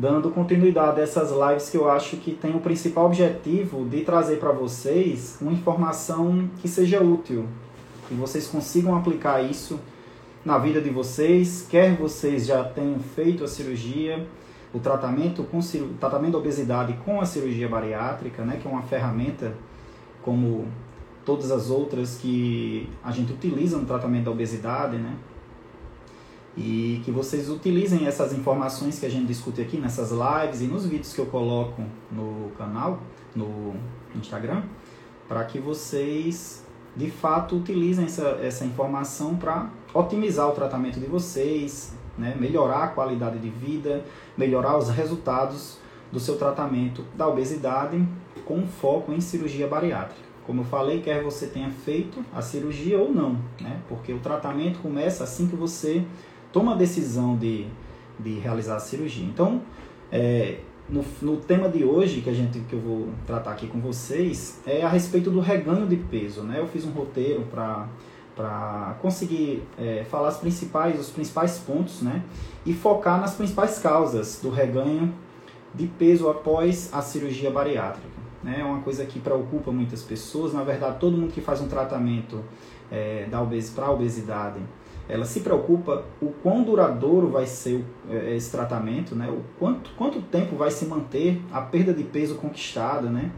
dando continuidade a essas lives que eu acho que tem o principal objetivo de trazer para vocês uma informação que seja útil, que vocês consigam aplicar isso na vida de vocês, quer vocês já tenham feito a cirurgia, o tratamento com tratamento da obesidade com a cirurgia bariátrica, né, que é uma ferramenta como todas as outras que a gente utiliza no tratamento da obesidade, né? E que vocês utilizem essas informações que a gente discute aqui nessas lives e nos vídeos que eu coloco no canal, no Instagram, para que vocês de fato utilizem essa, essa informação para otimizar o tratamento de vocês, né? melhorar a qualidade de vida, melhorar os resultados do seu tratamento da obesidade com foco em cirurgia bariátrica. Como eu falei, quer você tenha feito a cirurgia ou não, né? porque o tratamento começa assim que você toma a decisão de, de realizar a cirurgia. Então, é, no, no tema de hoje que a gente que eu vou tratar aqui com vocês é a respeito do reganho de peso. Né? Eu fiz um roteiro para para conseguir é, falar as principais, os principais pontos, né? E focar nas principais causas do reganho de peso após a cirurgia bariátrica. Né? É uma coisa que preocupa muitas pessoas. Na verdade, todo mundo que faz um tratamento é, da obes para obesidade, ela se preocupa o quão duradouro vai ser o, é, esse tratamento, né? O quanto, quanto tempo vai se manter a perda de peso conquistada, né?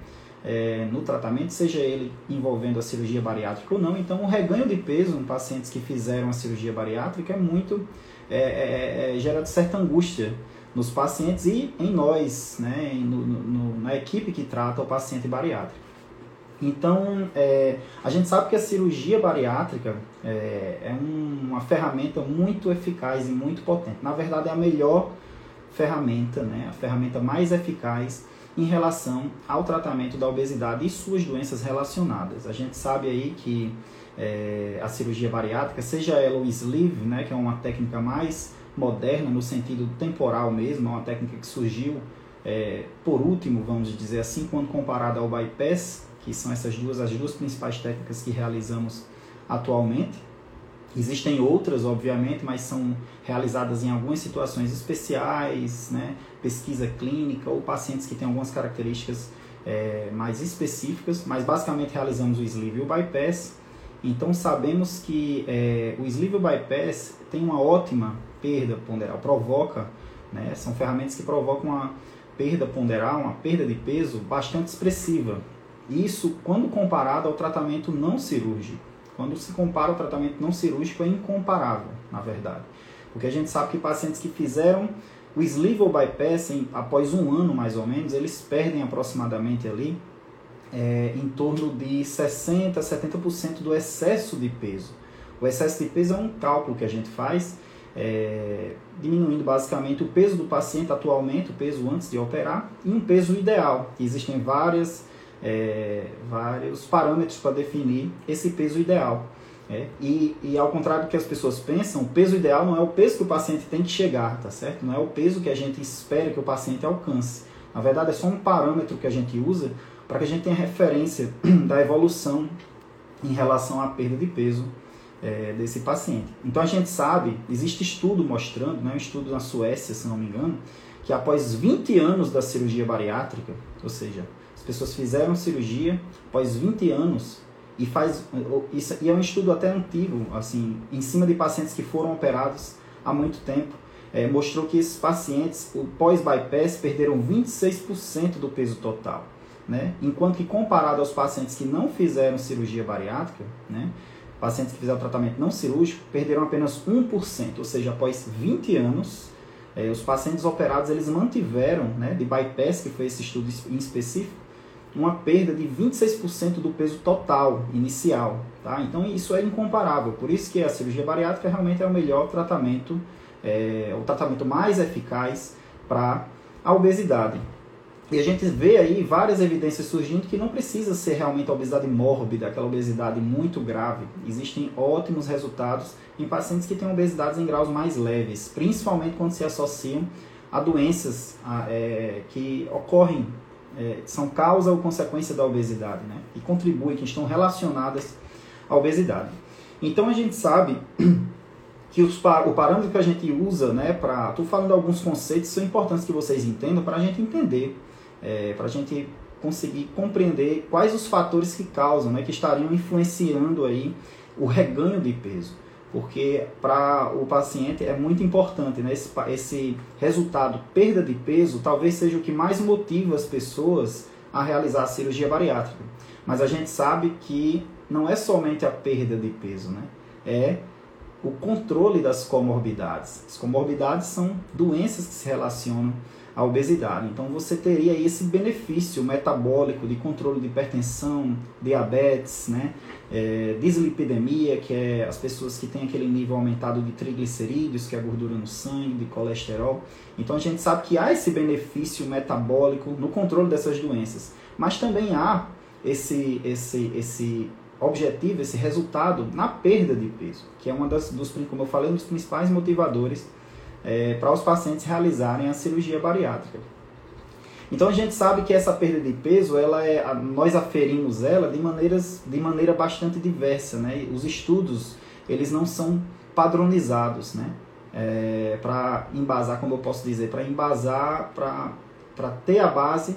é, no tratamento, seja ele envolvendo a cirurgia bariátrica ou não. Então, o reganho de peso em pacientes que fizeram a cirurgia bariátrica é muito. É, é, é, gera certa angústia nos pacientes e em nós, né, no, no, na equipe que trata o paciente bariátrico. Então, é, a gente sabe que a cirurgia bariátrica é, é uma ferramenta muito eficaz e muito potente. Na verdade, é a melhor ferramenta, né, a ferramenta mais eficaz em relação ao tratamento da obesidade e suas doenças relacionadas. A gente sabe aí que é, a cirurgia bariátrica, seja ela o sleeve, né, que é uma técnica mais moderna no sentido temporal mesmo, é uma técnica que surgiu é, por último, vamos dizer assim, quando comparada ao bypass, que são essas duas as duas principais técnicas que realizamos atualmente. Existem outras, obviamente, mas são realizadas em algumas situações especiais, né? pesquisa clínica ou pacientes que têm algumas características é, mais específicas, mas basicamente realizamos o sleeve e o bypass. Então sabemos que é, o sleeve e o bypass tem uma ótima perda ponderal, provoca, né? são ferramentas que provocam uma perda ponderal, uma perda de peso bastante expressiva. Isso quando comparado ao tratamento não cirúrgico. Quando se compara o tratamento não cirúrgico é incomparável, na verdade. Porque a gente sabe que pacientes que fizeram o sleeve ou bypass, em, após um ano mais ou menos, eles perdem aproximadamente ali é, em torno de 60% a 70% do excesso de peso. O excesso de peso é um cálculo que a gente faz, é, diminuindo basicamente o peso do paciente atualmente, o peso antes de operar, e um peso ideal. Existem várias é, vários parâmetros para definir esse peso ideal. É, e, e ao contrário do que as pessoas pensam, o peso ideal não é o peso que o paciente tem que chegar, tá certo? Não é o peso que a gente espera que o paciente alcance. Na verdade, é só um parâmetro que a gente usa para que a gente tenha referência da evolução em relação à perda de peso é, desse paciente. Então a gente sabe, existe estudo mostrando, né, um estudo na Suécia, se não me engano, que após 20 anos da cirurgia bariátrica, ou seja, as pessoas fizeram cirurgia após 20 anos e faz isso e é um estudo até antigo, assim, em cima de pacientes que foram operados há muito tempo, é, mostrou que esses pacientes, o pós-bypass, perderam 26% do peso total. Né? Enquanto que comparado aos pacientes que não fizeram cirurgia bariátrica, né? pacientes que fizeram tratamento não cirúrgico, perderam apenas 1%, ou seja, após 20 anos, é, os pacientes operados eles mantiveram, né, de bypass, que foi esse estudo em específico, uma perda de 26% do peso total inicial. Tá? Então isso é incomparável. Por isso que a cirurgia bariátrica realmente é o melhor tratamento, é, o tratamento mais eficaz para a obesidade. E a gente vê aí várias evidências surgindo que não precisa ser realmente a obesidade mórbida, aquela obesidade muito grave. Existem ótimos resultados em pacientes que têm obesidades em graus mais leves, principalmente quando se associam a doenças a, é, que ocorrem é, são causa ou consequência da obesidade, né? E contribuem, que estão relacionadas à obesidade. Então a gente sabe que os, o parâmetro que a gente usa, né, para. Estou falando alguns conceitos são importantes que vocês entendam para a gente entender, é, para a gente conseguir compreender quais os fatores que causam, né, que estariam influenciando aí o reganho de peso. Porque para o paciente é muito importante, né, esse, esse resultado, perda de peso, talvez seja o que mais motiva as pessoas a realizar a cirurgia bariátrica. Mas a gente sabe que não é somente a perda de peso, né? É o controle das comorbidades. As comorbidades são doenças que se relacionam à obesidade. Então você teria esse benefício metabólico de controle de hipertensão, diabetes, né? É, dislipidemia, que é as pessoas que têm aquele nível aumentado de triglicerídeos, que é a gordura no sangue, de colesterol. Então a gente sabe que há esse benefício metabólico no controle dessas doenças. Mas também há esse, esse, esse objetivo, esse resultado na perda de peso, que é uma das, dos, como eu falei, um dos principais motivadores é, para os pacientes realizarem a cirurgia bariátrica. Então a gente sabe que essa perda de peso, ela é, nós aferimos ela de, maneiras, de maneira bastante diversa, né? Os estudos, eles não são padronizados, né? É, para embasar, como eu posso dizer, para embasar, para ter a base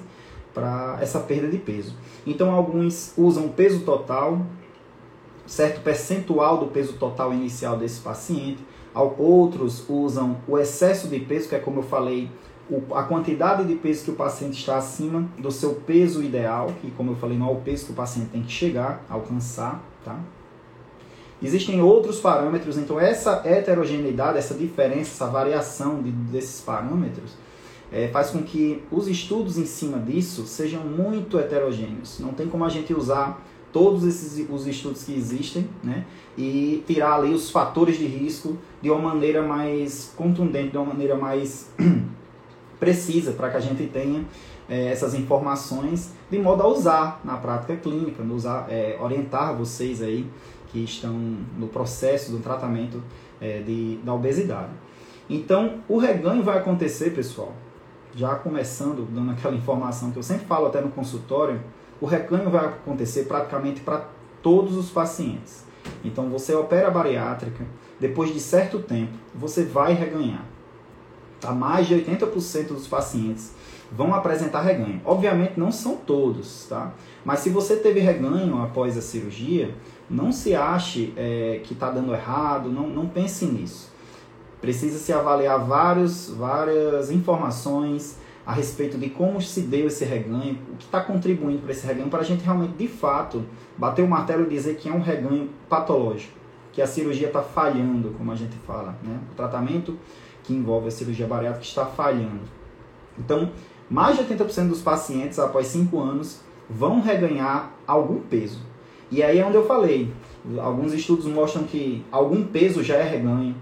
para essa perda de peso. Então, alguns usam peso total, certo percentual do peso total inicial desse paciente. Outros usam o excesso de peso, que é como eu falei, a quantidade de peso que o paciente está acima do seu peso ideal, que como eu falei, não é o peso que o paciente tem que chegar, alcançar, tá? Existem outros parâmetros, então essa heterogeneidade, essa diferença, essa variação de, desses parâmetros, é, faz com que os estudos em cima disso sejam muito heterogêneos. Não tem como a gente usar todos esses os estudos que existem né, e tirar ali os fatores de risco de uma maneira mais contundente, de uma maneira mais precisa, para que a gente tenha é, essas informações de modo a usar na prática clínica, usar, é, orientar vocês aí que estão no processo do tratamento é, de, da obesidade. Então, o reganho vai acontecer, pessoal, já começando, dando aquela informação que eu sempre falo até no consultório, o recanho vai acontecer praticamente para todos os pacientes. Então você opera a bariátrica, depois de certo tempo, você vai reganhar. Tá? Mais de 80% dos pacientes vão apresentar reganho. Obviamente não são todos, tá? Mas se você teve reganho após a cirurgia, não se ache é, que está dando errado, não, não pense nisso. Precisa se avaliar vários, várias informações a respeito de como se deu esse reganho, o que está contribuindo para esse reganho, para a gente realmente, de fato, bater o martelo e dizer que é um reganho patológico, que a cirurgia está falhando, como a gente fala. Né? O tratamento que envolve a cirurgia bariátrica está falhando. Então, mais de 80% dos pacientes, após 5 anos, vão reganhar algum peso. E aí é onde eu falei, alguns estudos mostram que algum peso já é reganho,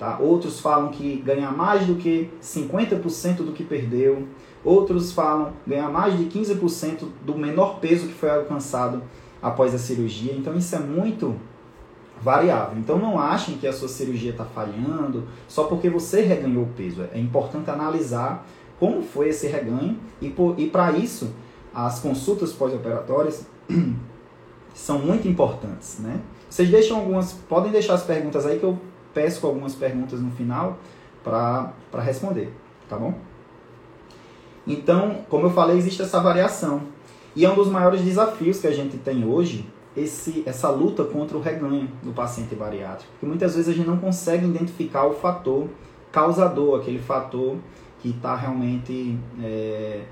Tá? Outros falam que ganha mais do que 50% do que perdeu. Outros falam ganhar mais de 15% do menor peso que foi alcançado após a cirurgia. Então isso é muito variável. Então não achem que a sua cirurgia está falhando só porque você reganhou peso. É importante analisar como foi esse reganho e, e para isso as consultas pós-operatórias são muito importantes, né? Vocês deixam algumas, podem deixar as perguntas aí que eu peço algumas perguntas no final para responder, tá bom? Então, como eu falei, existe essa variação. E é um dos maiores desafios que a gente tem hoje, esse, essa luta contra o reganho do paciente bariátrico. Porque muitas vezes a gente não consegue identificar o fator causador, aquele fator que está realmente é,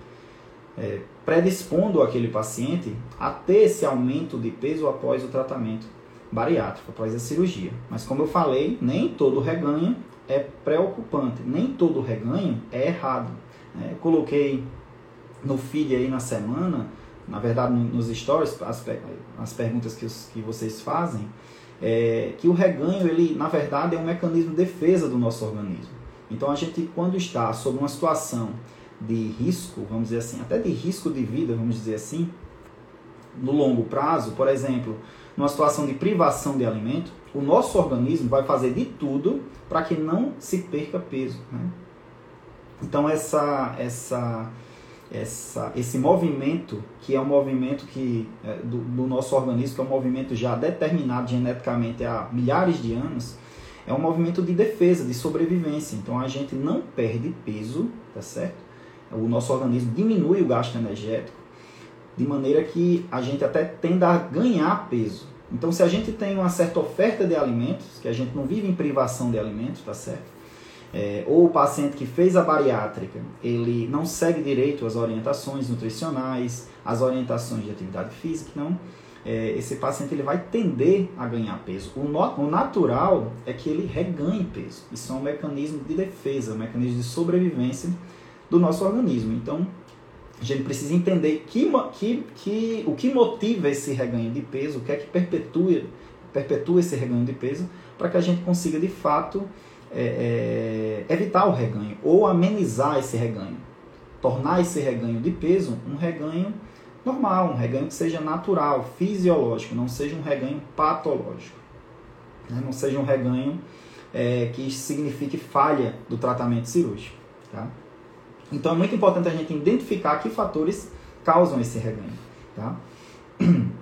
é, predispondo aquele paciente a ter esse aumento de peso após o tratamento bariátrico após a cirurgia. Mas como eu falei, nem todo reganho é preocupante, nem todo reganho é errado. É, coloquei no feed aí na semana, na verdade nos stories, as, as perguntas que, os, que vocês fazem, é, que o reganho, ele na verdade é um mecanismo de defesa do nosso organismo. Então a gente quando está sob uma situação de risco, vamos dizer assim, até de risco de vida, vamos dizer assim, no longo prazo, por exemplo, numa situação de privação de alimento, o nosso organismo vai fazer de tudo para que não se perca peso. Né? Então essa, essa, essa, esse movimento, que é um movimento que, é, do, do, nosso organismo, que é um movimento já determinado geneticamente há milhares de anos, é um movimento de defesa, de sobrevivência. Então a gente não perde peso, tá certo? O nosso organismo diminui o gasto energético, de maneira que a gente até tenda a ganhar peso. Então se a gente tem uma certa oferta de alimentos, que a gente não vive em privação de alimentos, tá certo? É, ou o paciente que fez a bariátrica, ele não segue direito as orientações nutricionais, as orientações de atividade física, não é, esse paciente ele vai tender a ganhar peso. O, no, o natural é que ele reganhe peso. Isso é um mecanismo de defesa, um mecanismo de sobrevivência do nosso organismo. Então, a gente precisa entender que, que, que, o que motiva esse reganho de peso, o que é que perpetua, perpetua esse reganho de peso, para que a gente consiga de fato é, é, evitar o reganho ou amenizar esse reganho. Tornar esse reganho de peso um reganho normal, um reganho que seja natural, fisiológico, não seja um reganho patológico. Né? Não seja um reganho é, que signifique falha do tratamento cirúrgico. Tá? Então é muito importante a gente identificar que fatores causam esse reganho. Tá?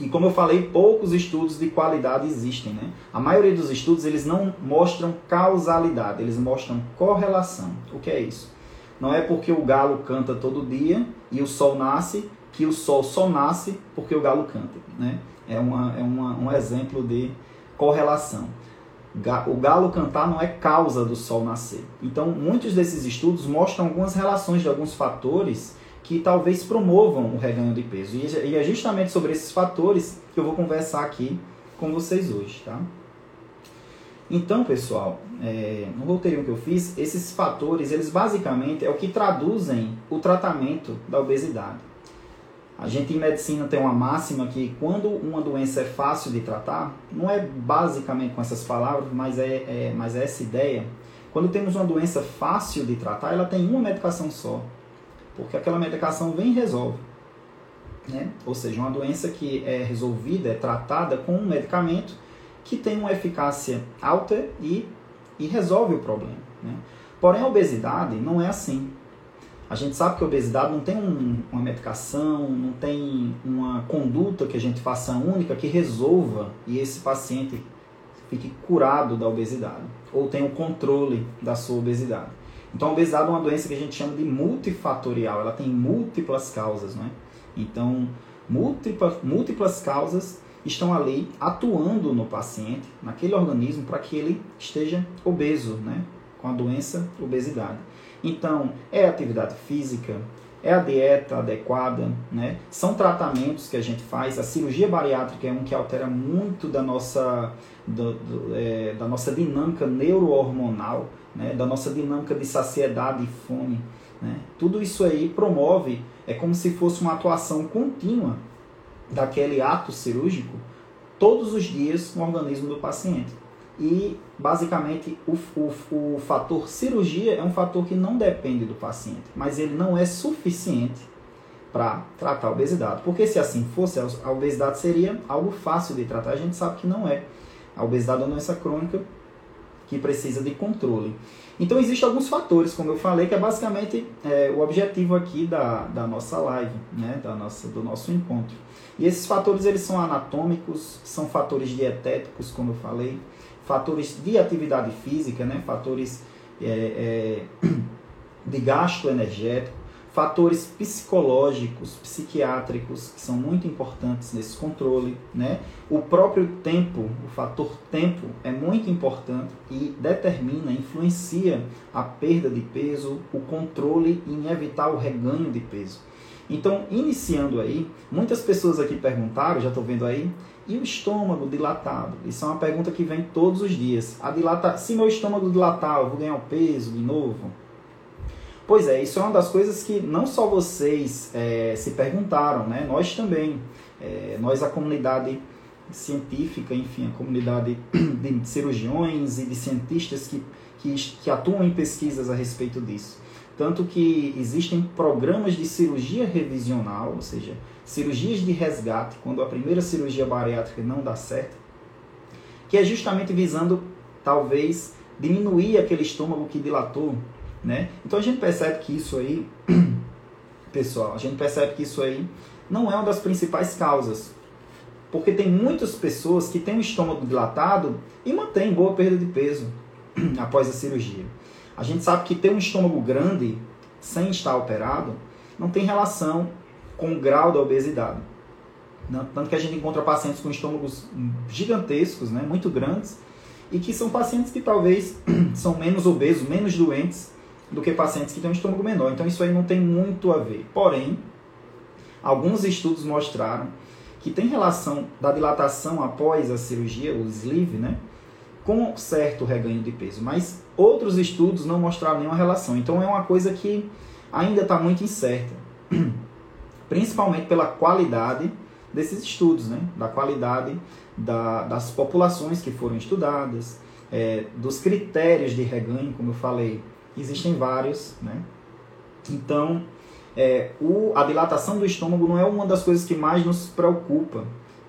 E como eu falei, poucos estudos de qualidade existem. Né? A maioria dos estudos eles não mostram causalidade, eles mostram correlação. O que é isso? Não é porque o galo canta todo dia e o sol nasce que o sol só nasce porque o galo canta. Né? É, uma, é uma, um exemplo de correlação. O galo cantar não é causa do sol nascer. Então, muitos desses estudos mostram algumas relações de alguns fatores que talvez promovam o reganho de peso. E é justamente sobre esses fatores que eu vou conversar aqui com vocês hoje, tá? Então, pessoal, é, no roteirinho que eu fiz, esses fatores, eles basicamente é o que traduzem o tratamento da obesidade. A gente em medicina tem uma máxima que quando uma doença é fácil de tratar, não é basicamente com essas palavras, mas é, é, mas é essa ideia. Quando temos uma doença fácil de tratar, ela tem uma medicação só, porque aquela medicação vem e resolve. Né? Ou seja, uma doença que é resolvida, é tratada com um medicamento que tem uma eficácia alta e, e resolve o problema. Né? Porém, a obesidade não é assim. A gente sabe que a obesidade não tem um, uma medicação, não tem uma conduta que a gente faça única que resolva e esse paciente fique curado da obesidade ou tenha o controle da sua obesidade. Então, a obesidade é uma doença que a gente chama de multifatorial, ela tem múltiplas causas, não é? Então, múltiplas, múltiplas causas estão ali atuando no paciente, naquele organismo, para que ele esteja obeso, né? Com a doença obesidade. Então, é atividade física, é a dieta adequada, né? São tratamentos que a gente faz. A cirurgia bariátrica é um que altera muito da nossa, do, do, é, da nossa dinâmica neurohormonal, né? da nossa dinâmica de saciedade e fome. Né? Tudo isso aí promove, é como se fosse uma atuação contínua daquele ato cirúrgico todos os dias no organismo do paciente. E, basicamente, o, o, o fator cirurgia é um fator que não depende do paciente, mas ele não é suficiente para tratar a obesidade. Porque se assim fosse, a obesidade seria algo fácil de tratar. A gente sabe que não é. A obesidade é uma doença crônica que precisa de controle. Então, existem alguns fatores, como eu falei, que é basicamente é, o objetivo aqui da, da nossa live, né, da nossa, do nosso encontro. E esses fatores eles são anatômicos, são fatores dietéticos, como eu falei, fatores de atividade física, né? fatores é, é, de gasto energético, fatores psicológicos, psiquiátricos, que são muito importantes nesse controle. Né? O próprio tempo, o fator tempo, é muito importante e determina, influencia a perda de peso, o controle em evitar o reganho de peso. Então, iniciando aí, muitas pessoas aqui perguntaram, já estou vendo aí, e o estômago dilatado? Isso é uma pergunta que vem todos os dias. A dilata... Se meu estômago dilatar, eu vou ganhar peso de novo? Pois é, isso é uma das coisas que não só vocês é, se perguntaram, né? nós também. É, nós, a comunidade científica, enfim, a comunidade de cirurgiões e de cientistas que, que, que atuam em pesquisas a respeito disso. Tanto que existem programas de cirurgia revisional, ou seja, cirurgias de resgate, quando a primeira cirurgia bariátrica não dá certo, que é justamente visando, talvez, diminuir aquele estômago que dilatou, né? Então a gente percebe que isso aí, pessoal, a gente percebe que isso aí não é uma das principais causas Porque tem muitas pessoas que têm o estômago dilatado e mantêm boa perda de peso após a cirurgia. A gente sabe que ter um estômago grande sem estar operado não tem relação com o grau da obesidade. Tanto que a gente encontra pacientes com estômagos gigantescos, né, muito grandes, e que são pacientes que talvez são menos obesos, menos doentes do que pacientes que têm um estômago menor. Então isso aí não tem muito a ver. Porém, alguns estudos mostraram que tem relação da dilatação após a cirurgia, o sleeve, né, com certo reganho de peso. Mas outros estudos não mostraram nenhuma relação. Então é uma coisa que ainda está muito incerta. Principalmente pela qualidade desses estudos, né? da qualidade da, das populações que foram estudadas, é, dos critérios de reganho, como eu falei, existem vários. Né? Então, é, o, a dilatação do estômago não é uma das coisas que mais nos preocupa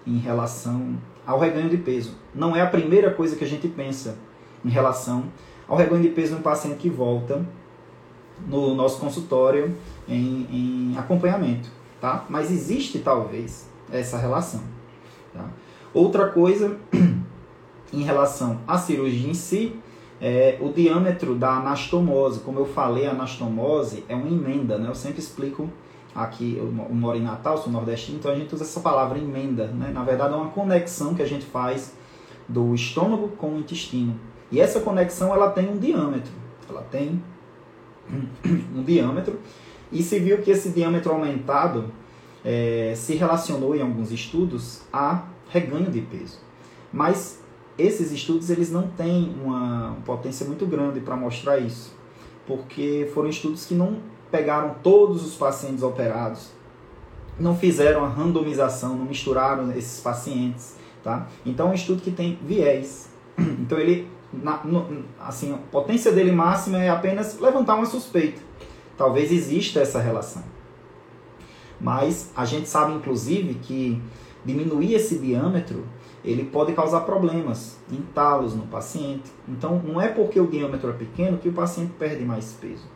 em relação ao reganho de peso. Não é a primeira coisa que a gente pensa em relação ao reganho de peso no paciente que volta no nosso consultório em, em acompanhamento, tá? Mas existe talvez essa relação. Tá? Outra coisa em relação à cirurgia em si é o diâmetro da anastomose. Como eu falei, a anastomose é uma emenda, né? Eu sempre explico aqui, eu moro em Natal, sou nordestino, então a gente usa essa palavra emenda, né? Na verdade é uma conexão que a gente faz do estômago com o intestino. E essa conexão ela tem um diâmetro. Ela tem um diâmetro e se viu que esse diâmetro aumentado é, se relacionou em alguns estudos a reganho de peso. Mas esses estudos eles não têm uma potência muito grande para mostrar isso, porque foram estudos que não pegaram todos os pacientes operados, não fizeram a randomização, não misturaram esses pacientes, tá? Então é um estudo que tem viés. Então ele, na, no, assim, a potência dele máxima é apenas levantar uma suspeita. Talvez exista essa relação. Mas a gente sabe, inclusive, que diminuir esse diâmetro ele pode causar problemas, entalos no paciente. Então, não é porque o diâmetro é pequeno que o paciente perde mais peso.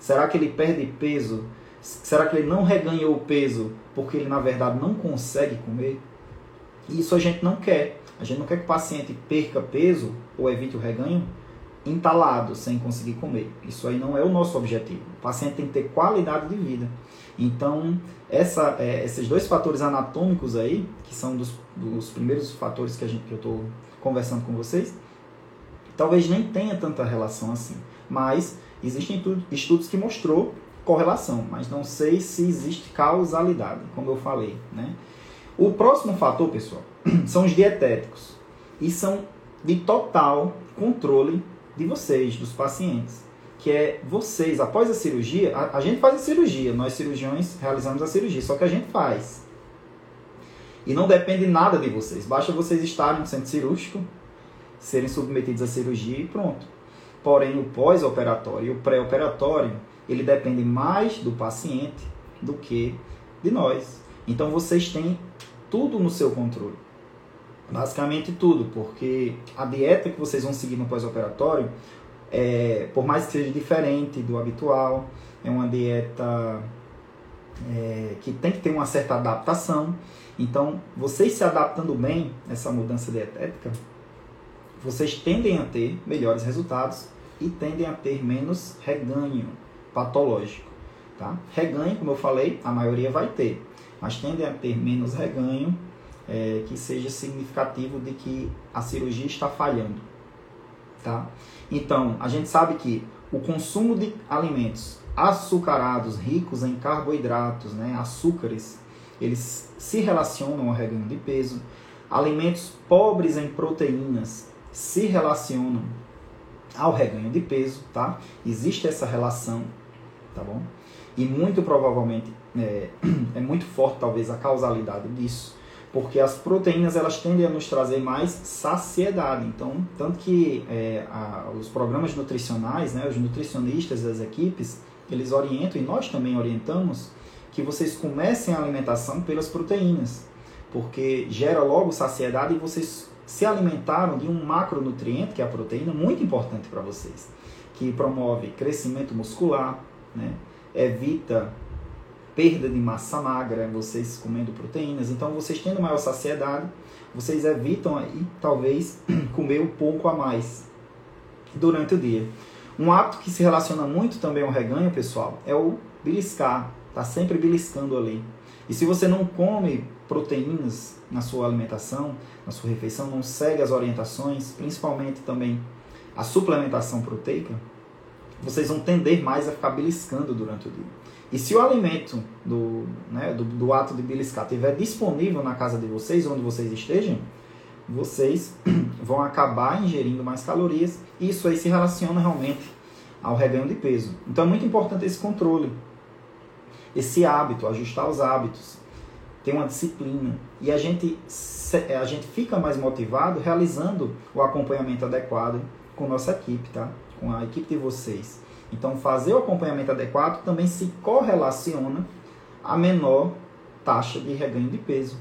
Será que ele perde peso? Será que ele não reganhou o peso porque ele, na verdade, não consegue comer? Isso a gente não quer. A gente não quer que o paciente perca peso ou evite o reganho entalado, sem conseguir comer. Isso aí não é o nosso objetivo. O paciente tem que ter qualidade de vida. Então, essa, é, esses dois fatores anatômicos aí, que são dos, dos primeiros fatores que, a gente, que eu estou conversando com vocês, talvez nem tenha tanta relação assim. Mas existem estudos que mostrou correlação, mas não sei se existe causalidade, como eu falei. Né? O próximo fator, pessoal, são os dietéticos. E são de total controle de vocês, dos pacientes que é vocês, após a cirurgia, a, a, gente faz a cirurgia, nós cirurgiões realizamos a cirurgia, só que a gente faz. E não depende nada de vocês, basta vocês estarem no centro cirúrgico, serem submetidos à cirurgia e pronto. Porém, o pós-operatório e o pré-operatório, ele depende mais do paciente do que de nós. Então vocês têm tudo no seu controle. Basicamente tudo, porque a dieta que vocês vão seguir no pós-operatório é, por mais que seja diferente do habitual, é uma dieta é, que tem que ter uma certa adaptação. Então, vocês se adaptando bem essa mudança dietética, vocês tendem a ter melhores resultados e tendem a ter menos reganho patológico. Tá? Reganho, como eu falei, a maioria vai ter, mas tendem a ter menos reganho é, que seja significativo de que a cirurgia está falhando. Tá? Então, a gente sabe que o consumo de alimentos açucarados, ricos em carboidratos, né, açúcares, eles se relacionam ao reganho de peso. Alimentos pobres em proteínas se relacionam ao reganho de peso, tá? Existe essa relação, tá bom? E muito provavelmente é, é muito forte talvez a causalidade disso porque as proteínas elas tendem a nos trazer mais saciedade. Então, tanto que é, a, os programas nutricionais, né, os nutricionistas das equipes, eles orientam e nós também orientamos que vocês comecem a alimentação pelas proteínas, porque gera logo saciedade e vocês se alimentaram de um macronutriente, que é a proteína, muito importante para vocês, que promove crescimento muscular, né, evita perda de massa magra, vocês comendo proteínas. Então, vocês tendo maior saciedade, vocês evitam aí, talvez, comer um pouco a mais durante o dia. Um hábito que se relaciona muito também ao reganho, pessoal, é o beliscar. Tá sempre beliscando ali. E se você não come proteínas na sua alimentação, na sua refeição, não segue as orientações, principalmente também a suplementação proteica, vocês vão tender mais a ficar beliscando durante o dia. E se o alimento do, né, do, do ato de beliscar estiver disponível na casa de vocês, onde vocês estejam, vocês vão acabar ingerindo mais calorias e isso aí se relaciona realmente ao reganho de peso. Então é muito importante esse controle, esse hábito, ajustar os hábitos, ter uma disciplina e a gente a gente fica mais motivado realizando o acompanhamento adequado com nossa equipe, tá? Com a equipe de vocês. Então, fazer o acompanhamento adequado também se correlaciona a menor taxa de reganho de peso.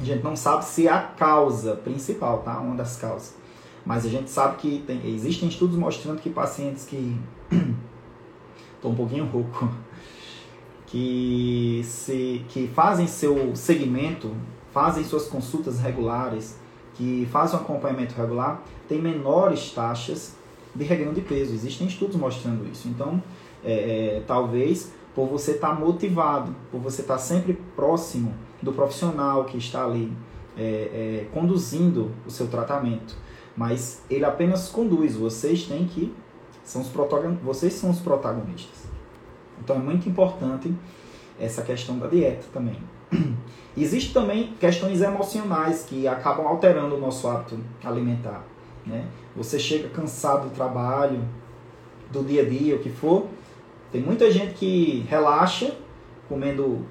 A gente não sabe se é a causa principal, tá? Uma das causas. Mas a gente sabe que tem, existem estudos mostrando que pacientes que. Estou um pouquinho rouco. Que, se, que fazem seu segmento, fazem suas consultas regulares, que fazem um acompanhamento regular, têm menores taxas de reganho de peso. Existem estudos mostrando isso. Então, é, é, talvez por você estar tá motivado, por você estar tá sempre próximo do profissional que está ali é, é, conduzindo o seu tratamento. Mas ele apenas conduz, vocês têm que. São os vocês são os protagonistas. Então é muito importante essa questão da dieta também. Existem também questões emocionais que acabam alterando o nosso hábito alimentar. Né? Você chega cansado do trabalho, do dia a dia, o que for. Tem muita gente que relaxa comendo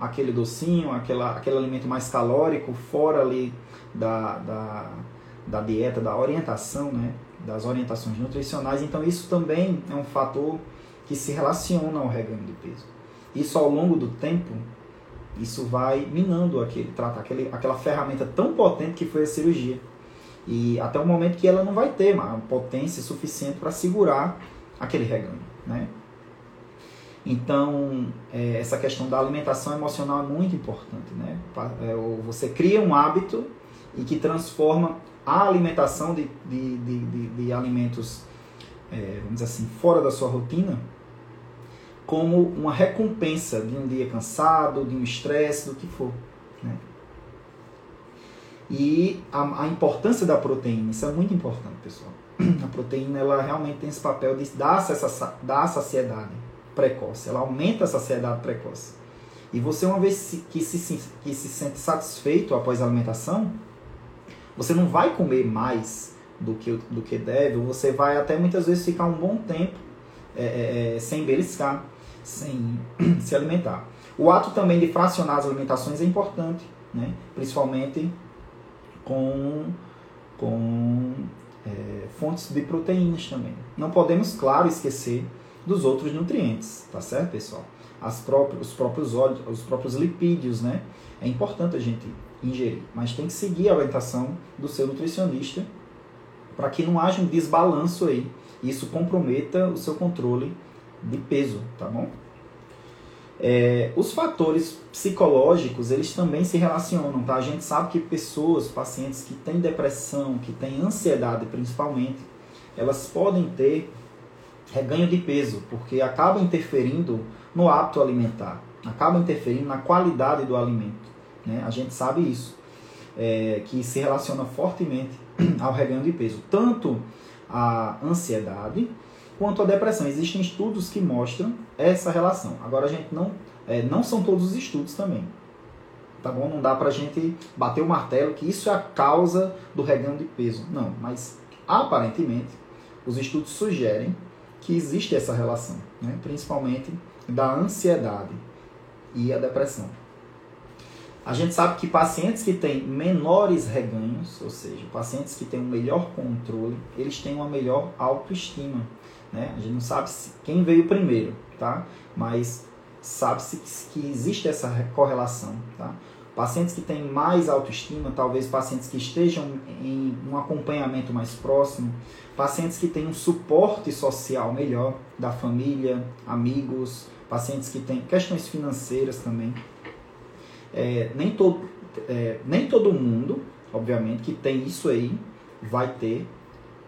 aquele docinho, aquela, aquele alimento mais calórico, fora ali da, da, da dieta, da orientação, né? das orientações nutricionais. Então isso também é um fator que se relaciona ao reganho de peso. Isso ao longo do tempo, isso vai minando aquele, trata aquele, aquela ferramenta tão potente que foi a cirurgia. E até o momento que ela não vai ter uma potência suficiente para segurar aquele reganho. Né? Então, é, essa questão da alimentação emocional é muito importante. Né? É, você cria um hábito e que transforma a alimentação de, de, de, de, de alimentos, é, vamos dizer assim, fora da sua rotina, como uma recompensa de um dia cansado, de um estresse, do que for. Né? E a, a, importância da proteína, isso é muito importante, pessoal. A proteína, ela realmente tem esse papel de dar, essa, dar saciedade precoce, ela aumenta a saciedade precoce. E você, uma vez que se, que se sente satisfeito após a alimentação, você não vai comer mais do que, do que deve, você vai até muitas vezes ficar um bom tempo é, é, sem beliscar, sem se alimentar. O ato também de fracionar as alimentações é importante, né? principalmente com, com é, fontes de proteínas também. Não podemos, claro, esquecer dos outros nutrientes, tá certo, pessoal? As próprias, os próprios óleos, os próprios lipídios, né? É importante a gente ingerir, mas tem que seguir a orientação do seu nutricionista para que não haja um desbalanço aí. Isso comprometa o seu controle de peso, tá bom? É, os fatores psicológicos, eles também se relacionam, tá? A gente sabe que pessoas, pacientes que têm depressão, que têm ansiedade principalmente, elas podem ter reganho de peso, porque acaba interferindo no hábito alimentar, acaba interferindo na qualidade do alimento. Né? A gente sabe isso, é, que se relaciona fortemente ao reganho de peso, tanto a ansiedade quanto a depressão. Existem estudos que mostram essa relação. Agora a gente não, é, não são todos os estudos também. Tá bom? Não dá pra gente bater o martelo que isso é a causa do reganho de peso. Não, mas aparentemente os estudos sugerem que existe essa relação, né? principalmente da ansiedade e a depressão. A gente sabe que pacientes que têm menores reganhos, ou seja, pacientes que têm um melhor controle, eles têm uma melhor autoestima. Né? A gente não sabe quem veio primeiro, tá? mas sabe-se que existe essa correlação. Tá? Pacientes que têm mais autoestima, talvez pacientes que estejam em um acompanhamento mais próximo, pacientes que têm um suporte social melhor da família, amigos, pacientes que têm questões financeiras também. É, nem, todo, é, nem todo mundo, obviamente, que tem isso aí vai ter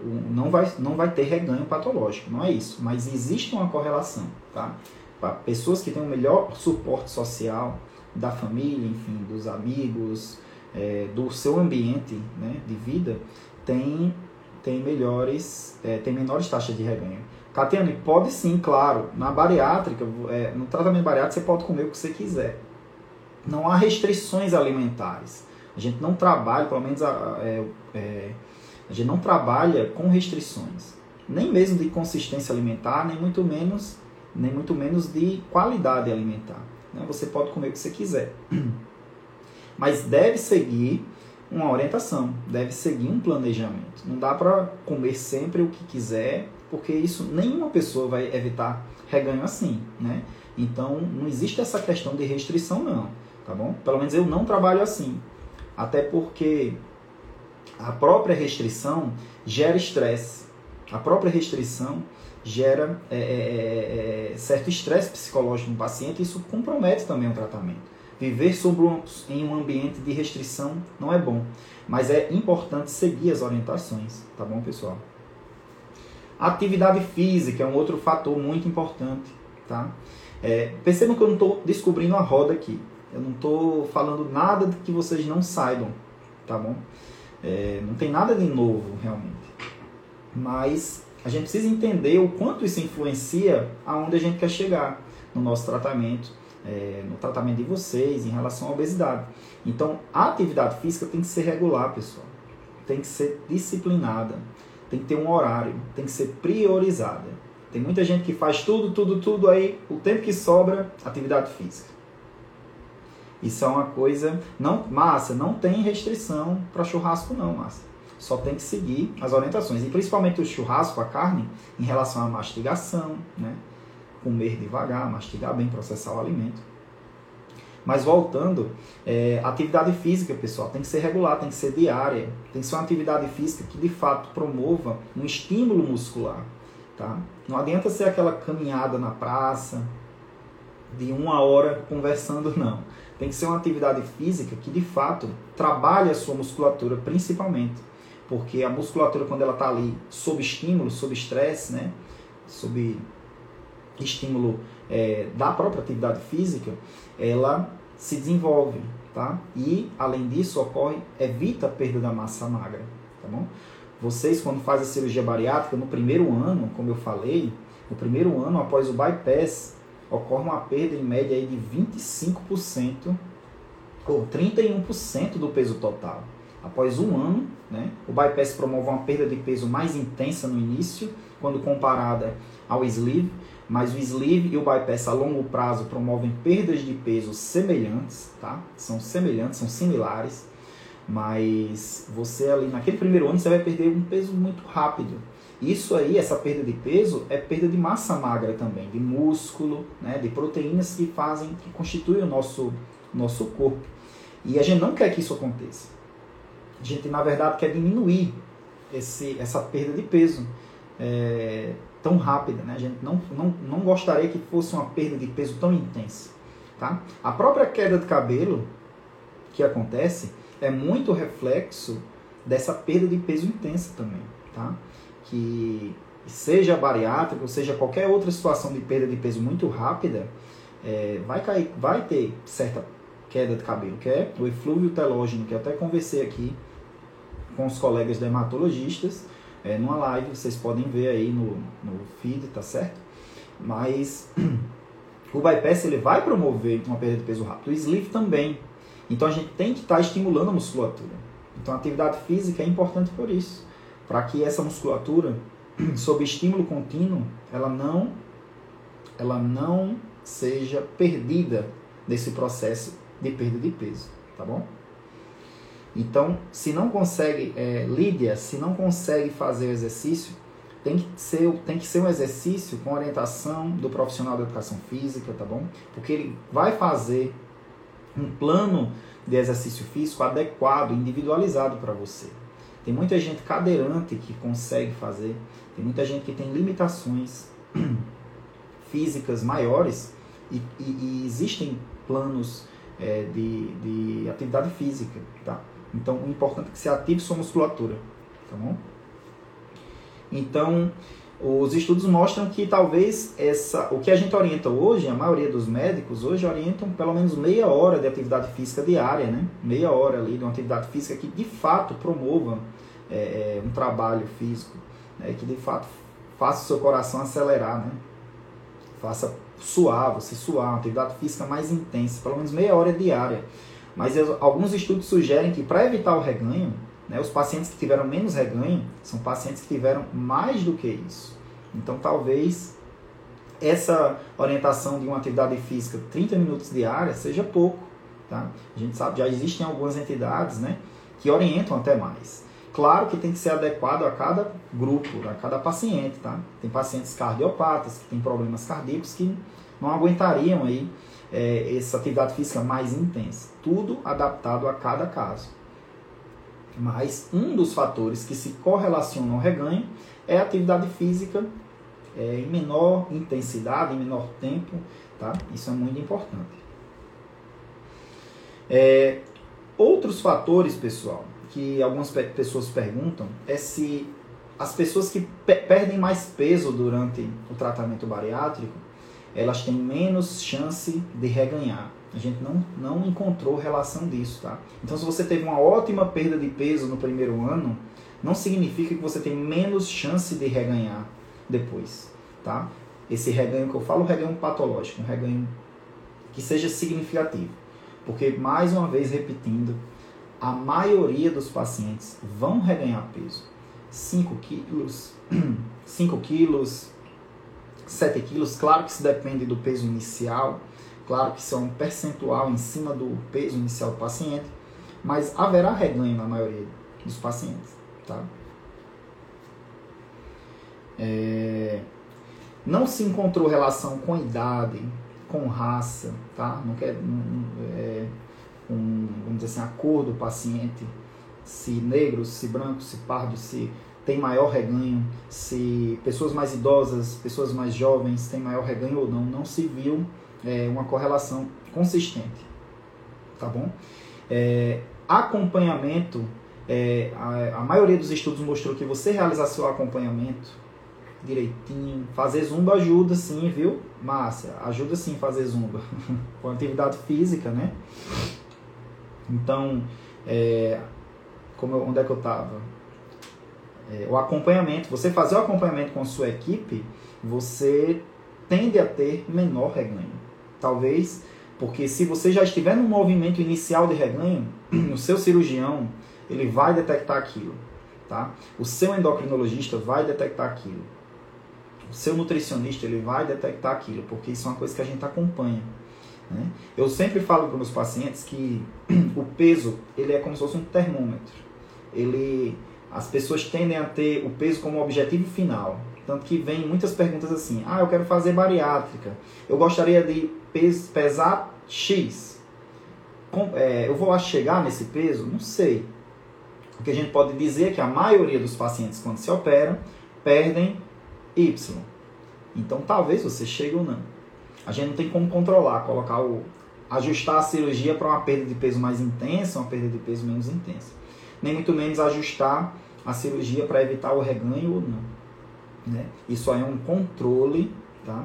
não vai, não vai ter reganho patológico, não é isso, mas existe uma correlação, tá? Pessoas que têm um melhor suporte social, da família, enfim, dos amigos, é, do seu ambiente né, de vida, tem, tem melhores, é, tem menores taxas de reganho. Catiane, pode sim, claro. Na bariátrica, é, no tratamento bariátrico, você pode comer o que você quiser. Não há restrições alimentares. A gente não trabalha, pelo menos a, é, é, a gente não trabalha com restrições. Nem mesmo de consistência alimentar, nem muito menos, nem muito menos de qualidade alimentar. Né? Você pode comer o que você quiser. Mas deve seguir uma orientação, deve seguir um planejamento. Não dá para comer sempre o que quiser, porque isso nenhuma pessoa vai evitar reganho assim, né? Então não existe essa questão de restrição não, tá bom? Pelo menos eu não trabalho assim. Até porque a própria restrição gera estresse. A própria restrição gera é, é, é, é, certo estresse psicológico no paciente e isso compromete também o tratamento. Viver um, em um ambiente de restrição não é bom, mas é importante seguir as orientações, tá bom, pessoal? Atividade física é um outro fator muito importante, tá? É, percebam que eu não estou descobrindo a roda aqui. Eu não estou falando nada que vocês não saibam, tá bom? É, não tem nada de novo, realmente. Mas a gente precisa entender o quanto isso influencia aonde a gente quer chegar no nosso tratamento, é, no tratamento de vocês em relação à obesidade. Então, a atividade física tem que ser regular, pessoal. Tem que ser disciplinada. Tem que ter um horário. Tem que ser priorizada. Tem muita gente que faz tudo, tudo, tudo aí, o tempo que sobra, atividade física. Isso é uma coisa. não Massa, não tem restrição para churrasco, não, Massa só tem que seguir as orientações. E principalmente o churrasco, a carne, em relação à mastigação, né? comer devagar, mastigar bem, processar o alimento. Mas voltando, é, atividade física, pessoal, tem que ser regular, tem que ser diária, tem que ser uma atividade física que de fato promova um estímulo muscular. Tá? Não adianta ser aquela caminhada na praça, de uma hora conversando, não. Tem que ser uma atividade física que de fato trabalhe a sua musculatura principalmente porque a musculatura quando ela está ali sob estímulo, sob estresse, né, sob estímulo é, da própria atividade física, ela se desenvolve, tá? E além disso ocorre evita a perda da massa magra, tá bom? Vocês quando fazem a cirurgia bariátrica no primeiro ano, como eu falei, no primeiro ano após o bypass ocorre uma perda em média aí de 25% ou 31% do peso total após um ano. Né? O bypass promove uma perda de peso mais intensa no início, quando comparada ao sleeve, mas o sleeve e o bypass a longo prazo promovem perdas de peso semelhantes, tá? São semelhantes, são similares, mas você ali naquele primeiro ano você vai perder um peso muito rápido. Isso aí, essa perda de peso, é perda de massa magra também, de músculo, né, de proteínas que fazem, que constituem o nosso, nosso corpo. E a gente não quer que isso aconteça. A gente, na verdade, quer diminuir esse, essa perda de peso é, tão rápida. Né? A gente não, não, não gostaria que fosse uma perda de peso tão intensa. Tá? A própria queda de cabelo que acontece é muito reflexo dessa perda de peso intensa também. Tá? Que seja bariátrica, ou seja qualquer outra situação de perda de peso muito rápida, é, vai, cair, vai ter certa queda de cabelo, que é o eflúvio telógeno, que eu até conversei aqui com os colegas dermatologistas é, numa live, vocês podem ver aí no, no feed, tá certo? Mas o bypass ele vai promover uma perda de peso rápido, o sleeve também. Então a gente tem que estar tá estimulando a musculatura. Então a atividade física é importante por isso, para que essa musculatura, sob estímulo contínuo, ela não, ela não seja perdida nesse processo de perda de peso, tá bom? Então, se não consegue, é, Lídia, se não consegue fazer o exercício, tem que, ser, tem que ser um exercício com orientação do profissional da educação física, tá bom? Porque ele vai fazer um plano de exercício físico adequado, individualizado para você. Tem muita gente cadeirante que consegue fazer, tem muita gente que tem limitações físicas maiores e, e, e existem planos é, de, de atividade física, tá? Então, o importante é que você ative sua musculatura, tá bom? Então, os estudos mostram que talvez essa, o que a gente orienta hoje, a maioria dos médicos hoje orientam pelo menos meia hora de atividade física diária, né? Meia hora ali de uma atividade física que de fato promova é, é um trabalho físico, né? que de fato faça o seu coração acelerar, né? Faça suar, você suar, uma atividade física mais intensa, pelo menos meia hora diária. Mas alguns estudos sugerem que para evitar o reganho, né? Os pacientes que tiveram menos reganho são pacientes que tiveram mais do que isso. Então, talvez essa orientação de uma atividade física 30 minutos diária seja pouco. Tá? A gente sabe, já existem algumas entidades né, que orientam até mais. Claro que tem que ser adequado a cada grupo, a cada paciente. Tá? Tem pacientes cardiopatas que têm problemas cardíacos que não aguentariam aí, é, essa atividade física mais intensa. Tudo adaptado a cada caso. Mas um dos fatores que se correlacionam ao reganho é a atividade física é, em menor intensidade, em menor tempo. Tá? Isso é muito importante. É, outros fatores, pessoal, que algumas pessoas perguntam é se as pessoas que pe perdem mais peso durante o tratamento bariátrico, elas têm menos chance de reganhar. A gente não, não encontrou relação disso, tá? Então, se você teve uma ótima perda de peso no primeiro ano, não significa que você tem menos chance de reganhar depois, tá? Esse reganho que eu falo, reganho patológico, um reganho que seja significativo. Porque, mais uma vez repetindo, a maioria dos pacientes vão reganhar peso. 5 quilos, 5 quilos, 7 quilos, claro que isso depende do peso inicial, Claro que isso é um percentual em cima do peso inicial do paciente, mas haverá reganho na maioria dos pacientes. Tá? É... Não se encontrou relação com idade, com raça, tá? Não quer, é, com, vamos dizer assim, a cor do paciente, se negro, se branco, se pardo, se tem maior reganho, se pessoas mais idosas, pessoas mais jovens têm maior reganho ou não, não se viu é, uma correlação consistente, tá bom? É, acompanhamento, é, a, a, maioria dos estudos mostrou que você realizar seu acompanhamento direitinho, fazer zumba ajuda sim, viu? Márcia, ajuda sim fazer zumba, com atividade física, né? Então, é, como eu, onde é que eu estava? É, o acompanhamento, você fazer o acompanhamento com a sua equipe, você tende a ter menor reganho. Talvez porque se você já estiver no movimento inicial de reganho, o seu cirurgião ele vai detectar aquilo, tá? O seu endocrinologista vai detectar aquilo. O seu nutricionista ele vai detectar aquilo, porque isso é uma coisa que a gente acompanha. Né? Eu sempre falo para meus pacientes que o peso ele é como se fosse um termômetro. Ele, as pessoas tendem a ter o peso como objetivo final. Tanto que vem muitas perguntas assim: ah, eu quero fazer bariátrica, eu gostaria de pesar X. Com, é, eu vou chegar nesse peso? Não sei. O que a gente pode dizer é que a maioria dos pacientes, quando se operam, perdem Y. Então talvez você chegue ou não. A gente não tem como controlar, colocar o. ajustar a cirurgia para uma perda de peso mais intensa, uma perda de peso menos intensa. Nem muito menos ajustar a cirurgia para evitar o reganho ou não. Né? Isso aí é um controle, tá?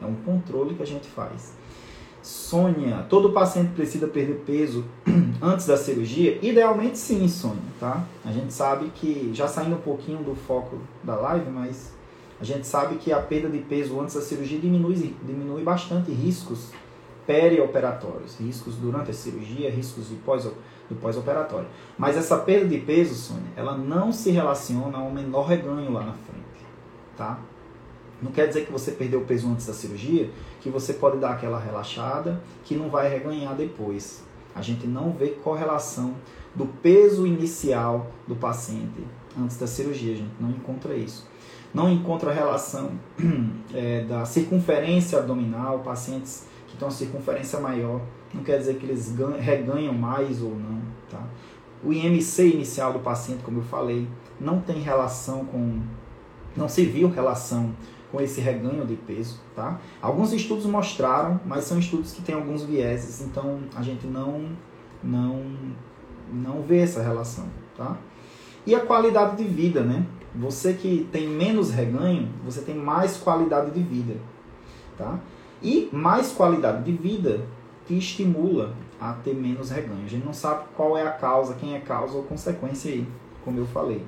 É um controle que a gente faz. Sônia, todo paciente precisa perder peso antes da cirurgia? Idealmente sim, Sônia, tá? A gente sabe que, já saindo um pouquinho do foco da live, mas a gente sabe que a perda de peso antes da cirurgia diminui, diminui bastante riscos perioperatórios, riscos durante a cirurgia, riscos do pós, do pós-operatório. Mas essa perda de peso, Sônia, ela não se relaciona a um menor reganho lá na frente tá? Não quer dizer que você perdeu peso antes da cirurgia, que você pode dar aquela relaxada, que não vai reganhar depois. A gente não vê correlação do peso inicial do paciente antes da cirurgia, a gente não encontra isso. Não encontra relação é, da circunferência abdominal, pacientes que Então a circunferência maior não quer dizer que eles reganham mais ou não, tá? O IMC inicial do paciente, como eu falei, não tem relação com não se viu relação com esse reganho de peso, tá? Alguns estudos mostraram, mas são estudos que têm alguns vieses, então a gente não não não vê essa relação, tá? E a qualidade de vida, né? Você que tem menos reganho, você tem mais qualidade de vida, tá? E mais qualidade de vida te estimula a ter menos reganho. A gente não sabe qual é a causa, quem é causa ou consequência aí, como eu falei.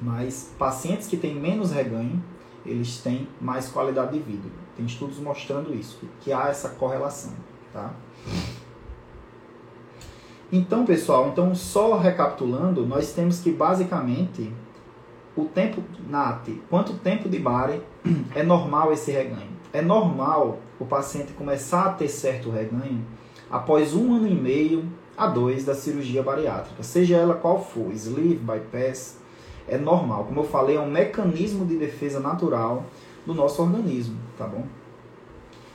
Mas pacientes que têm menos reganho, eles têm mais qualidade de vida. Tem estudos mostrando isso, que há essa correlação, tá? Então, pessoal, então só recapitulando, nós temos que basicamente o tempo NAT, quanto tempo de bari é normal esse reganho? É normal o paciente começar a ter certo reganho após um ano e meio a dois da cirurgia bariátrica, seja ela qual for, sleeve, bypass, é normal. Como eu falei, é um mecanismo de defesa natural do nosso organismo, tá bom?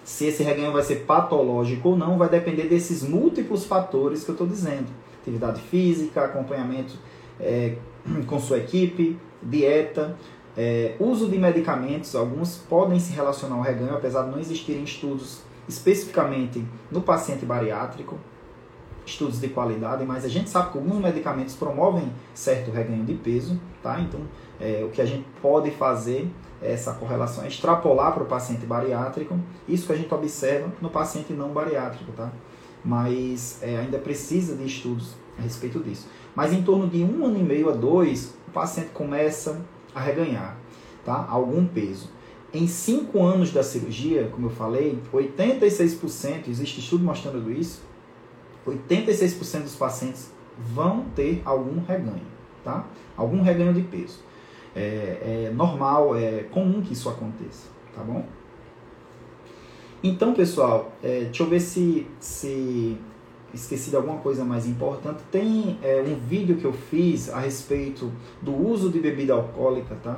Se esse reganho vai ser patológico ou não, vai depender desses múltiplos fatores que eu estou dizendo. Atividade física, acompanhamento é, com sua equipe, dieta, é, uso de medicamentos. Alguns podem se relacionar ao reganho, apesar de não existirem estudos especificamente no paciente bariátrico, estudos de qualidade, mas a gente sabe que alguns medicamentos promovem certo reganho de peso, tá? Então, é, o que a gente pode fazer essa correlação é extrapolar para o paciente bariátrico, isso que a gente observa no paciente não bariátrico, tá? Mas é, ainda precisa de estudos a respeito disso. Mas em torno de um ano e meio a dois, o paciente começa a reganhar, tá? Algum peso. Em cinco anos da cirurgia, como eu falei, 86%, existe estudo mostrando isso, 86% dos pacientes vão ter algum reganho, tá? Algum reganho de peso. É, é normal, é comum que isso aconteça, tá bom? Então, pessoal, é, deixa eu ver se, se esqueci de alguma coisa mais importante. Tem é, um vídeo que eu fiz a respeito do uso de bebida alcoólica, tá?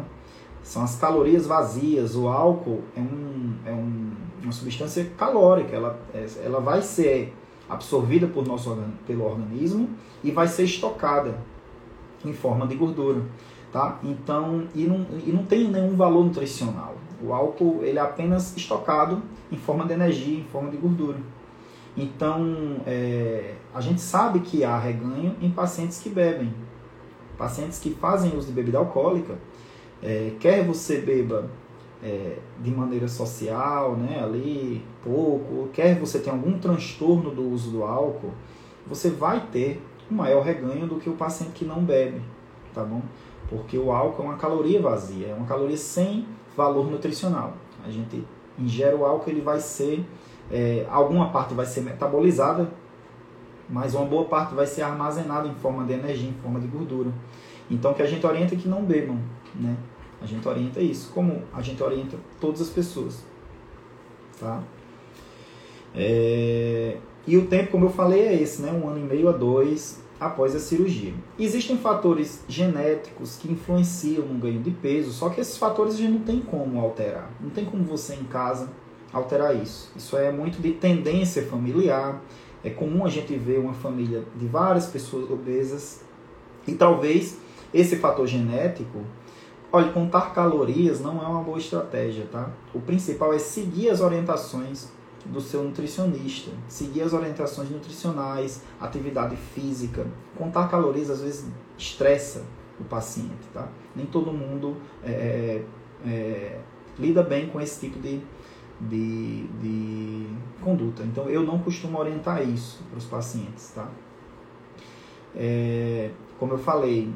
São as calorias vazias. O álcool é, um, é um, uma substância calórica, ela, é, ela vai ser absorvida por nosso, pelo organismo e vai ser estocada em forma de gordura. Tá? Então, e não, e não tem nenhum valor nutricional. O álcool ele é apenas estocado em forma de energia, em forma de gordura. Então, é, a gente sabe que há reganho em pacientes que bebem. Pacientes que fazem uso de bebida alcoólica, é, quer você beba é, de maneira social, né, ali pouco, quer você tenha algum transtorno do uso do álcool, você vai ter um maior reganho do que o paciente que não bebe, tá bom? Porque o álcool é uma caloria vazia, é uma caloria sem valor nutricional. A gente ingere o álcool, ele vai ser, é, alguma parte vai ser metabolizada, mas uma boa parte vai ser armazenada em forma de energia, em forma de gordura. Então, que a gente orienta é que não bebam, né? A gente orienta isso, como a gente orienta todas as pessoas. Tá? É... E o tempo, como eu falei, é esse, né? Um ano e meio a dois após a cirurgia. Existem fatores genéticos que influenciam no ganho de peso, só que esses fatores a gente não tem como alterar. Não tem como você em casa alterar isso. Isso é muito de tendência familiar. É comum a gente ver uma família de várias pessoas obesas e talvez esse fator genético Olha, contar calorias não é uma boa estratégia, tá? O principal é seguir as orientações do seu nutricionista, seguir as orientações nutricionais, atividade física. Contar calorias às vezes estressa o paciente, tá? Nem todo mundo é, é, é lida bem com esse tipo de, de, de conduta. Então eu não costumo orientar isso para os pacientes, tá? É, como eu falei,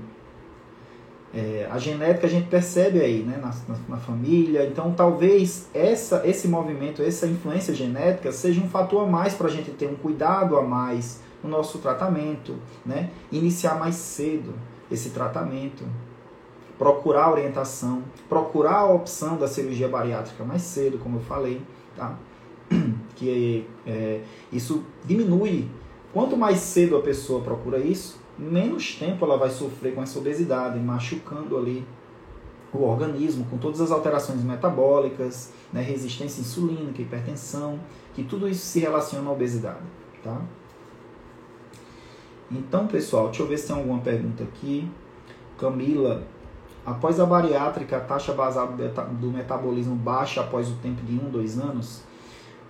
é, a genética a gente percebe aí né, na, na, na, família, então talvez essa, esse movimento, essa influência genética seja um fator a mais para a gente ter um cuidado a mais no nosso tratamento, né? iniciar mais cedo esse tratamento, procurar orientação, procurar a opção da cirurgia bariátrica mais cedo, como eu falei, tá? que é, isso diminui. Quanto mais cedo a pessoa procura isso, menos tempo ela vai sofrer com essa obesidade, machucando ali o organismo com todas as alterações metabólicas, né, resistência insulínica, hipertensão, que tudo isso se relaciona à obesidade, tá? Então, pessoal, deixa eu ver se tem alguma pergunta aqui. Camila, após a bariátrica, a taxa basal do metabolismo baixa após o tempo de um, dois anos?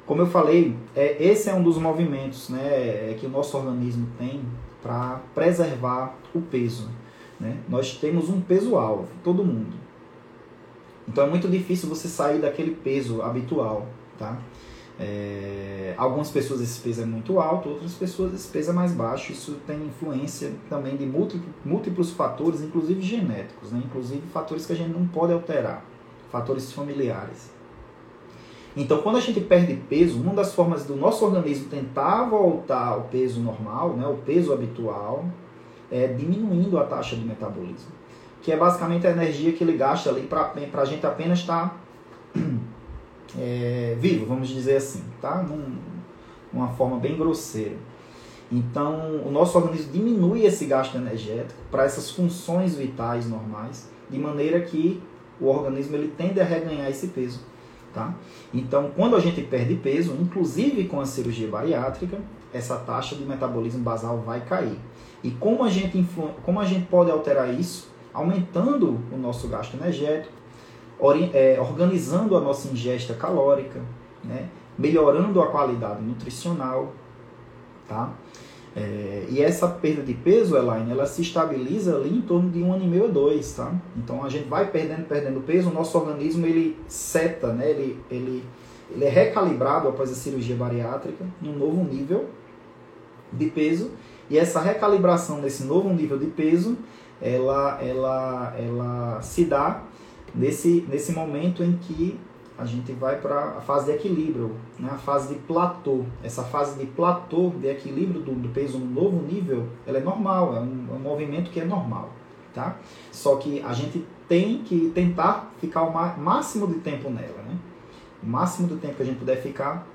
Como eu falei, é, esse é um dos movimentos né, que o nosso organismo tem para preservar o peso. Né? Nós temos um peso-alvo, todo mundo. Então é muito difícil você sair daquele peso habitual. Tá? É, algumas pessoas esse peso é muito alto, outras pessoas esse peso é mais baixo. Isso tem influência também de múltiplos, fatores, inclusive genéticos, né? inclusive fatores que a gente não pode alterar, fatores familiares. Então, quando a gente perde peso, uma das formas do nosso organismo tentar voltar ao peso normal, né, o peso habitual, é diminuindo a taxa de metabolismo, que é basicamente a energia que ele gasta ali para a gente apenas estar tá, é, vivo, vamos dizer assim, tá? Num, uma forma bem grosseira. Então, o nosso organismo diminui esse gasto energético para essas funções vitais normais, de maneira que o organismo ele tende a reganhar esse peso. Tá? Então, quando a gente perde peso, inclusive com a cirurgia bariátrica, essa taxa de metabolismo basal vai cair. E como a gente, como a gente pode alterar isso? Aumentando o nosso gasto energético, organizando a nossa ingesta calórica, né? melhorando a qualidade nutricional. Tá? É, e essa perda de peso, Elaine, ela se estabiliza ali em torno de um ano e meio a dois, tá? Então a gente vai perdendo, perdendo peso, o nosso organismo ele seta, né? Ele, ele, ele é recalibrado após a cirurgia bariátrica num novo nível de peso e essa recalibração nesse novo nível de peso, ela, ela, ela se dá nesse, nesse momento em que a gente vai para a fase de equilíbrio, né? a fase de platô. Essa fase de platô, de equilíbrio do, do peso no novo nível, ela é normal, é um, é um, movimento que é normal. Tá? Só que a gente tem que tentar ficar o máximo de tempo nela. Né? O máximo do tempo que a gente puder ficar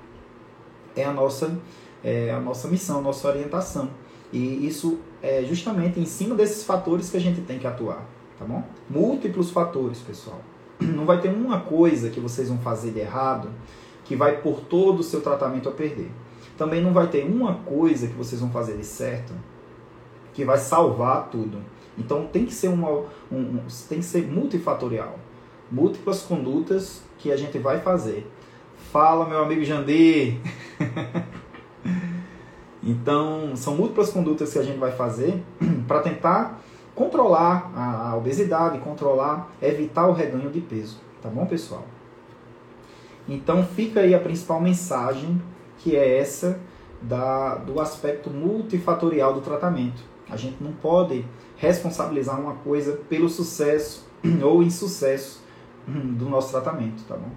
é a nossa, é a nossa missão, a nossa orientação. E isso é justamente em cima desses fatores que a gente tem que atuar. Tá bom? Múltiplos fatores, pessoal. Não vai ter uma coisa que vocês vão fazer de errado que vai por todo o seu tratamento a perder. Também não vai ter uma coisa que vocês vão fazer de certo que vai salvar tudo. Então tem que ser uma, um, um, tem que ser multifatorial, múltiplas condutas que a gente vai fazer. Fala, meu amigo Jandir. então são múltiplas condutas que a gente vai fazer para tentar controlar a, obesidade, controlar, evitar o reganho de peso. Tá bom, pessoal? Então fica aí a principal mensagem, que é essa da, do aspecto multifatorial do tratamento. A gente não pode responsabilizar uma coisa pelo sucesso ou insucesso do nosso tratamento, tá bom?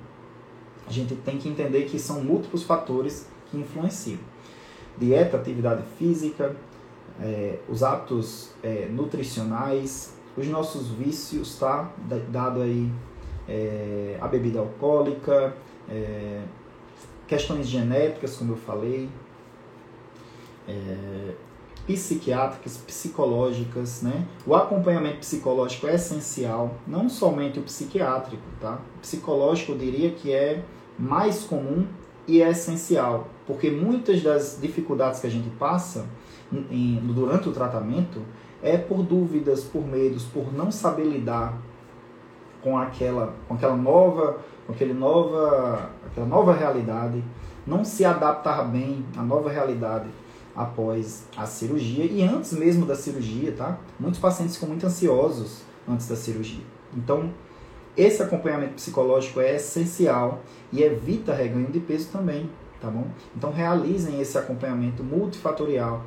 A gente tem que entender que são múltiplos fatores que influenciam. Dieta, atividade física, é, os hábitos é, nutricionais, os nossos vícios, tá? Dado aí é, a bebida alcoólica, é, questões genéticas, como eu falei, é, psiquiátricas, psicológicas, né? O acompanhamento psicológico é essencial, não somente o psiquiátrico, tá? O psicológico eu diria que é mais comum e é essencial, porque muitas das dificuldades que a gente passa em, durante o tratamento é por dúvidas, por medos, por não saber lidar com aquela, com aquela nova, com aquele nova, aquela nova realidade, não se adaptar bem à nova realidade após a cirurgia e antes mesmo da cirurgia, tá? Muitos pacientes ficam muito ansiosos antes da cirurgia. Então, esse acompanhamento psicológico é essencial e evita reganho de peso também, tá bom? Então, realizem esse acompanhamento multifatorial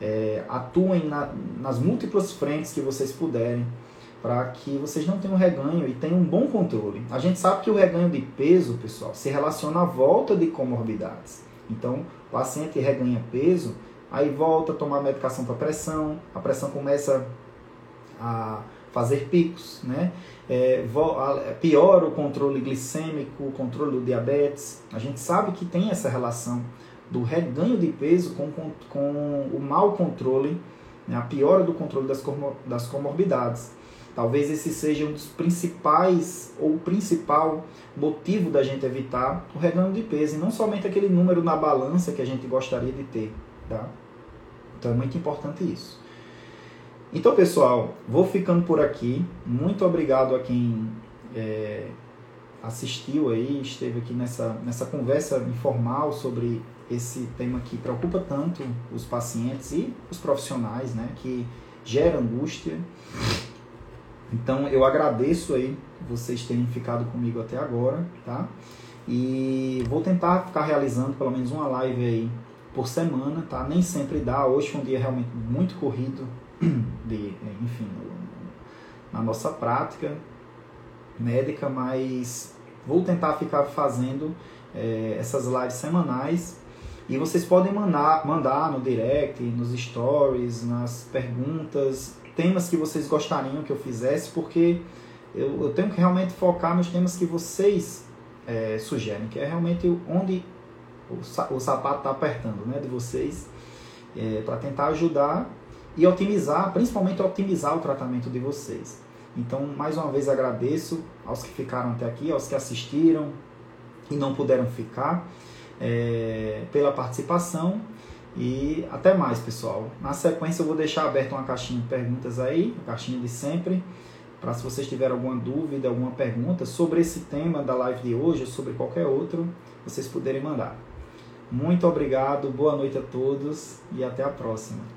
é, atuem na, nas múltiplas frentes que vocês puderem para que vocês não tenham reganho e tenham um bom controle. A gente sabe que o reganho de peso, pessoal, se relaciona à volta de comorbidades. Então, o paciente reganha peso, aí volta a tomar medicação para pressão, a pressão começa a fazer picos, né? É, piora o controle glicêmico, o controle do diabetes. A gente sabe que tem essa relação do reganho de peso com, com, com o mau controle, né, a piora do controle das, das comorbidades. Talvez esse seja um dos principais ou principal motivo da gente evitar o reganho de peso, e não somente aquele número na balança que a gente gostaria de ter, tá? Então é muito importante isso. Então, pessoal, vou ficando por aqui. Muito obrigado a quem é, assistiu aí, esteve aqui nessa, nessa conversa informal sobre esse tema que preocupa tanto os pacientes e os profissionais, né, que gera angústia. Então eu agradeço aí vocês terem ficado comigo até agora, tá? E vou tentar ficar realizando pelo menos uma live aí por semana, tá? Nem sempre dá. Hoje foi um dia realmente muito corrido de, enfim, na nossa prática médica, mas vou tentar ficar fazendo é, essas lives semanais e vocês podem mandar, mandar no direct, nos stories, nas perguntas, temas que vocês gostariam que eu fizesse, porque eu, eu tenho que realmente focar nos temas que vocês é, sugerem, que é realmente onde o, o sapato está apertando né, de vocês, é, para tentar ajudar e otimizar, principalmente otimizar o tratamento de vocês. Então, mais uma vez agradeço aos que ficaram até aqui, aos que assistiram e não puderam ficar, é, pela participação. E até mais, pessoal. Na sequência, eu vou deixar aberta uma caixinha de perguntas aí, a caixinha de sempre, para se vocês tiverem alguma dúvida, alguma pergunta sobre esse tema da live de hoje ou sobre qualquer outro, vocês puderem mandar. Muito obrigado, boa noite a todos e até a próxima.